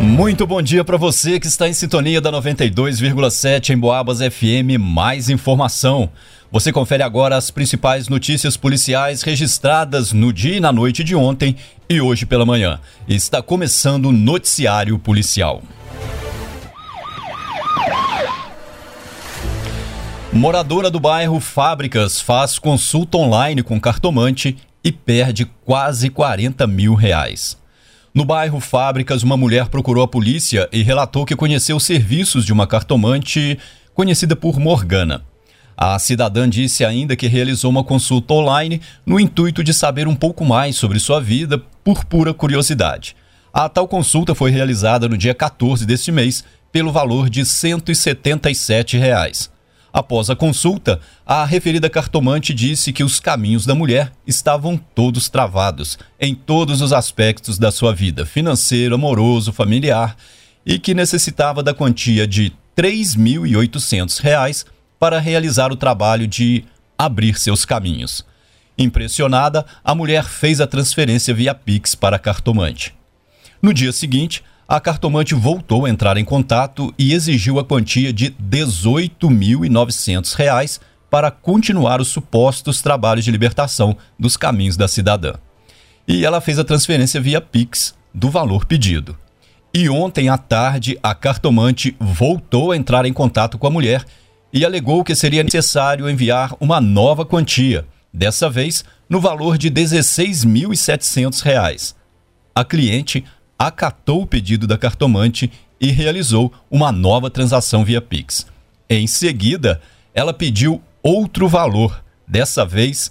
Muito bom dia para você que está em sintonia da 92,7 em Boabas FM. Mais informação. Você confere agora as principais notícias policiais registradas no dia e na noite de ontem e hoje pela manhã. Está começando o noticiário policial. Moradora do bairro Fábricas faz consulta online com cartomante e perde quase 40 mil reais. No bairro Fábricas, uma mulher procurou a polícia e relatou que conheceu os serviços de uma cartomante conhecida por Morgana. A cidadã disse ainda que realizou uma consulta online no intuito de saber um pouco mais sobre sua vida por pura curiosidade. A tal consulta foi realizada no dia 14 deste mês pelo valor de 177 reais. Após a consulta, a referida cartomante disse que os caminhos da mulher estavam todos travados em todos os aspectos da sua vida, financeiro, amoroso, familiar, e que necessitava da quantia de R$ 3.800 para realizar o trabalho de abrir seus caminhos. Impressionada, a mulher fez a transferência via Pix para a cartomante. No dia seguinte, a cartomante voltou a entrar em contato e exigiu a quantia de R$ 18.900 para continuar os supostos trabalhos de libertação dos caminhos da cidadã. E ela fez a transferência via Pix do valor pedido. E ontem à tarde, a cartomante voltou a entrar em contato com a mulher e alegou que seria necessário enviar uma nova quantia, dessa vez no valor de R$ 16.700. A cliente acatou o pedido da cartomante e realizou uma nova transação via Pix. Em seguida, ela pediu outro valor, dessa vez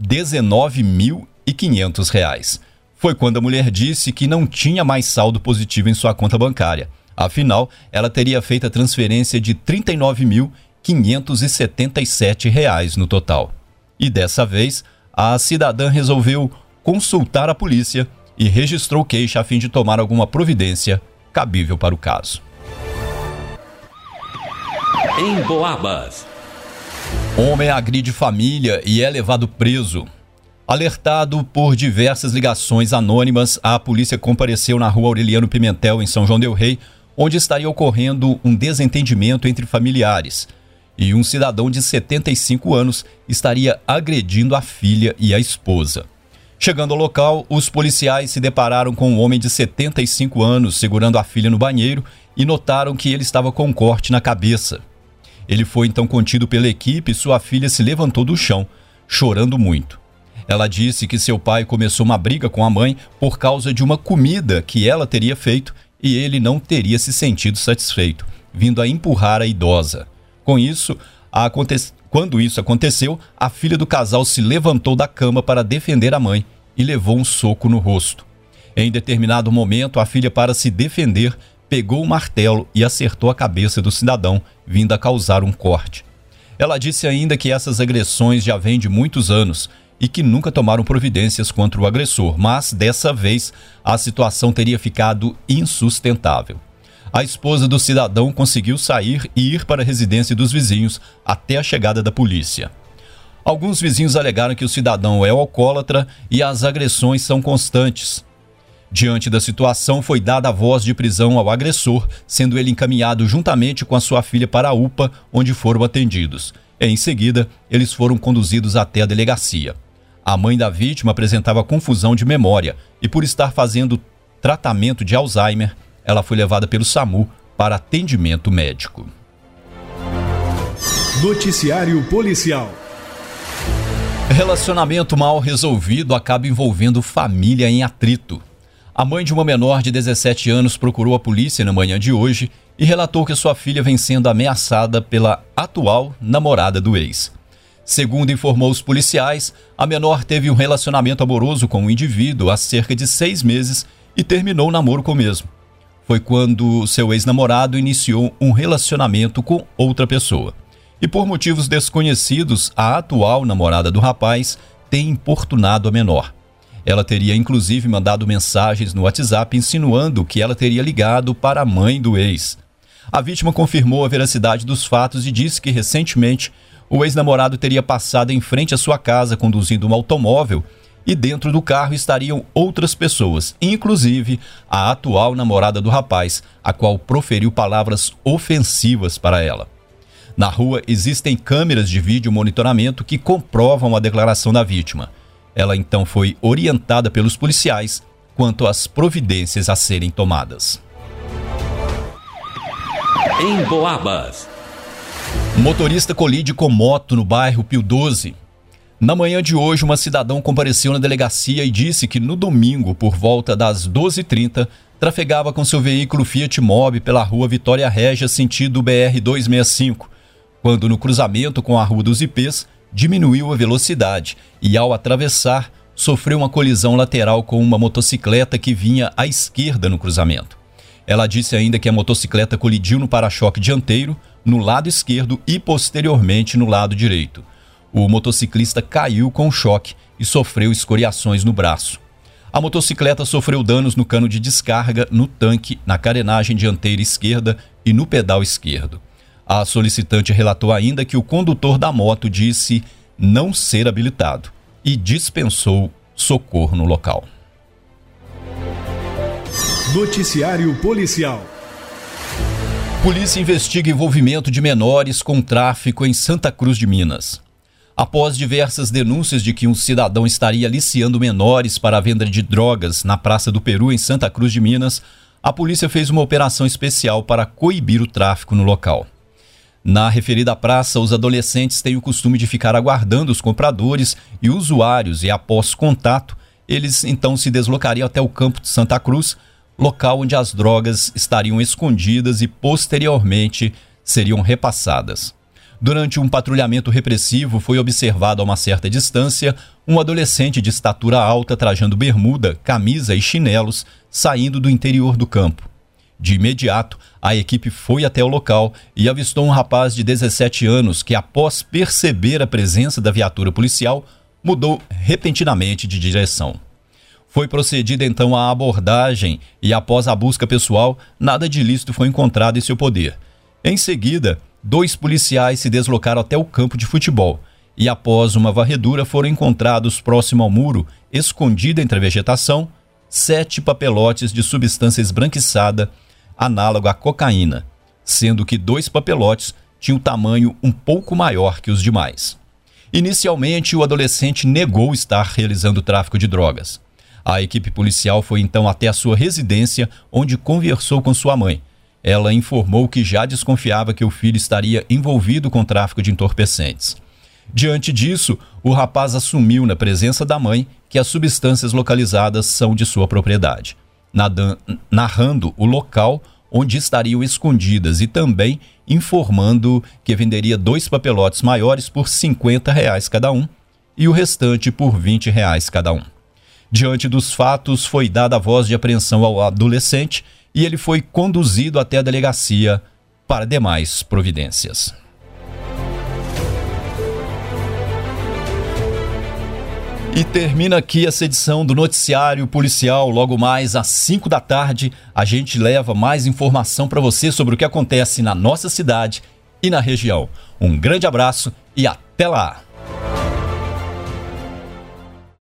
R$ 19.500. Foi quando a mulher disse que não tinha mais saldo positivo em sua conta bancária. Afinal, ela teria feito a transferência de R$ 39.577 no total. E dessa vez, a cidadã resolveu consultar a polícia e registrou queixa a fim de tomar alguma providência cabível para o caso. Em Boabas. Homem agride família e é levado preso. Alertado por diversas ligações anônimas, a polícia compareceu na rua Aureliano Pimentel, em São João Del Rei, onde estaria ocorrendo um desentendimento entre familiares. E um cidadão de 75 anos estaria agredindo a filha e a esposa. Chegando ao local, os policiais se depararam com um homem de 75 anos segurando a filha no banheiro e notaram que ele estava com um corte na cabeça. Ele foi então contido pela equipe e sua filha se levantou do chão, chorando muito. Ela disse que seu pai começou uma briga com a mãe por causa de uma comida que ela teria feito e ele não teria se sentido satisfeito, vindo a empurrar a idosa. Com isso, aconte quando isso aconteceu, a filha do casal se levantou da cama para defender a mãe e levou um soco no rosto. Em determinado momento, a filha, para se defender, pegou o martelo e acertou a cabeça do cidadão, vindo a causar um corte. Ela disse ainda que essas agressões já vêm de muitos anos e que nunca tomaram providências contra o agressor, mas dessa vez a situação teria ficado insustentável a esposa do cidadão conseguiu sair e ir para a residência dos vizinhos até a chegada da polícia. Alguns vizinhos alegaram que o cidadão é alcoólatra e as agressões são constantes. Diante da situação, foi dada a voz de prisão ao agressor, sendo ele encaminhado juntamente com a sua filha para a UPA, onde foram atendidos. Em seguida, eles foram conduzidos até a delegacia. A mãe da vítima apresentava confusão de memória e, por estar fazendo tratamento de Alzheimer, ela foi levada pelo SAMU para atendimento médico. Noticiário Policial. Relacionamento mal resolvido acaba envolvendo família em atrito. A mãe de uma menor de 17 anos procurou a polícia na manhã de hoje e relatou que sua filha vem sendo ameaçada pela atual namorada do ex. Segundo informou os policiais, a menor teve um relacionamento amoroso com o um indivíduo há cerca de seis meses e terminou o namoro com o mesmo foi quando seu ex-namorado iniciou um relacionamento com outra pessoa. E por motivos desconhecidos, a atual namorada do rapaz tem importunado a menor. Ela teria inclusive mandado mensagens no WhatsApp insinuando que ela teria ligado para a mãe do ex. A vítima confirmou a veracidade dos fatos e disse que recentemente o ex-namorado teria passado em frente à sua casa conduzindo um automóvel e dentro do carro estariam outras pessoas, inclusive a atual namorada do rapaz, a qual proferiu palavras ofensivas para ela. Na rua existem câmeras de vídeo monitoramento que comprovam a declaração da vítima. Ela então foi orientada pelos policiais quanto às providências a serem tomadas. Em Boabas. Motorista colide com moto no bairro Pio 12. Na manhã de hoje, uma cidadão compareceu na delegacia e disse que no domingo, por volta das 12h30, trafegava com seu veículo Fiat Mobi pela rua Vitória Régia, sentido BR-265, quando no cruzamento com a Rua dos Ipês, diminuiu a velocidade e, ao atravessar, sofreu uma colisão lateral com uma motocicleta que vinha à esquerda no cruzamento. Ela disse ainda que a motocicleta colidiu no para-choque dianteiro, no lado esquerdo e posteriormente no lado direito o motociclista caiu com choque e sofreu escoriações no braço. A motocicleta sofreu danos no cano de descarga, no tanque, na carenagem dianteira esquerda e no pedal esquerdo. A solicitante relatou ainda que o condutor da moto disse não ser habilitado e dispensou socorro no local. Noticiário Policial. Polícia investiga envolvimento de menores com tráfico em Santa Cruz de Minas. Após diversas denúncias de que um cidadão estaria aliciando menores para a venda de drogas na Praça do Peru, em Santa Cruz de Minas, a polícia fez uma operação especial para coibir o tráfico no local. Na referida praça, os adolescentes têm o costume de ficar aguardando os compradores e usuários e, após contato, eles então se deslocariam até o campo de Santa Cruz, local onde as drogas estariam escondidas e posteriormente seriam repassadas. Durante um patrulhamento repressivo, foi observado a uma certa distância um adolescente de estatura alta trajando bermuda, camisa e chinelos saindo do interior do campo. De imediato, a equipe foi até o local e avistou um rapaz de 17 anos que, após perceber a presença da viatura policial, mudou repentinamente de direção. Foi procedida então a abordagem e, após a busca pessoal, nada de ilícito foi encontrado em seu poder. Em seguida, dois policiais se deslocaram até o campo de futebol e, após uma varredura, foram encontrados próximo ao muro, escondido entre a vegetação, sete papelotes de substância esbranquiçada, análogo à cocaína, sendo que dois papelotes tinham tamanho um pouco maior que os demais. Inicialmente, o adolescente negou estar realizando tráfico de drogas. A equipe policial foi então até a sua residência, onde conversou com sua mãe, ela informou que já desconfiava que o filho estaria envolvido com tráfico de entorpecentes. Diante disso, o rapaz assumiu, na presença da mãe, que as substâncias localizadas são de sua propriedade, narrando o local onde estariam escondidas e também informando que venderia dois papelotes maiores por 50 reais cada um e o restante por 20 reais cada um. Diante dos fatos, foi dada a voz de apreensão ao adolescente e ele foi conduzido até a delegacia para demais providências. E termina aqui essa edição do Noticiário Policial. Logo mais às 5 da tarde, a gente leva mais informação para você sobre o que acontece na nossa cidade e na região. Um grande abraço e até lá!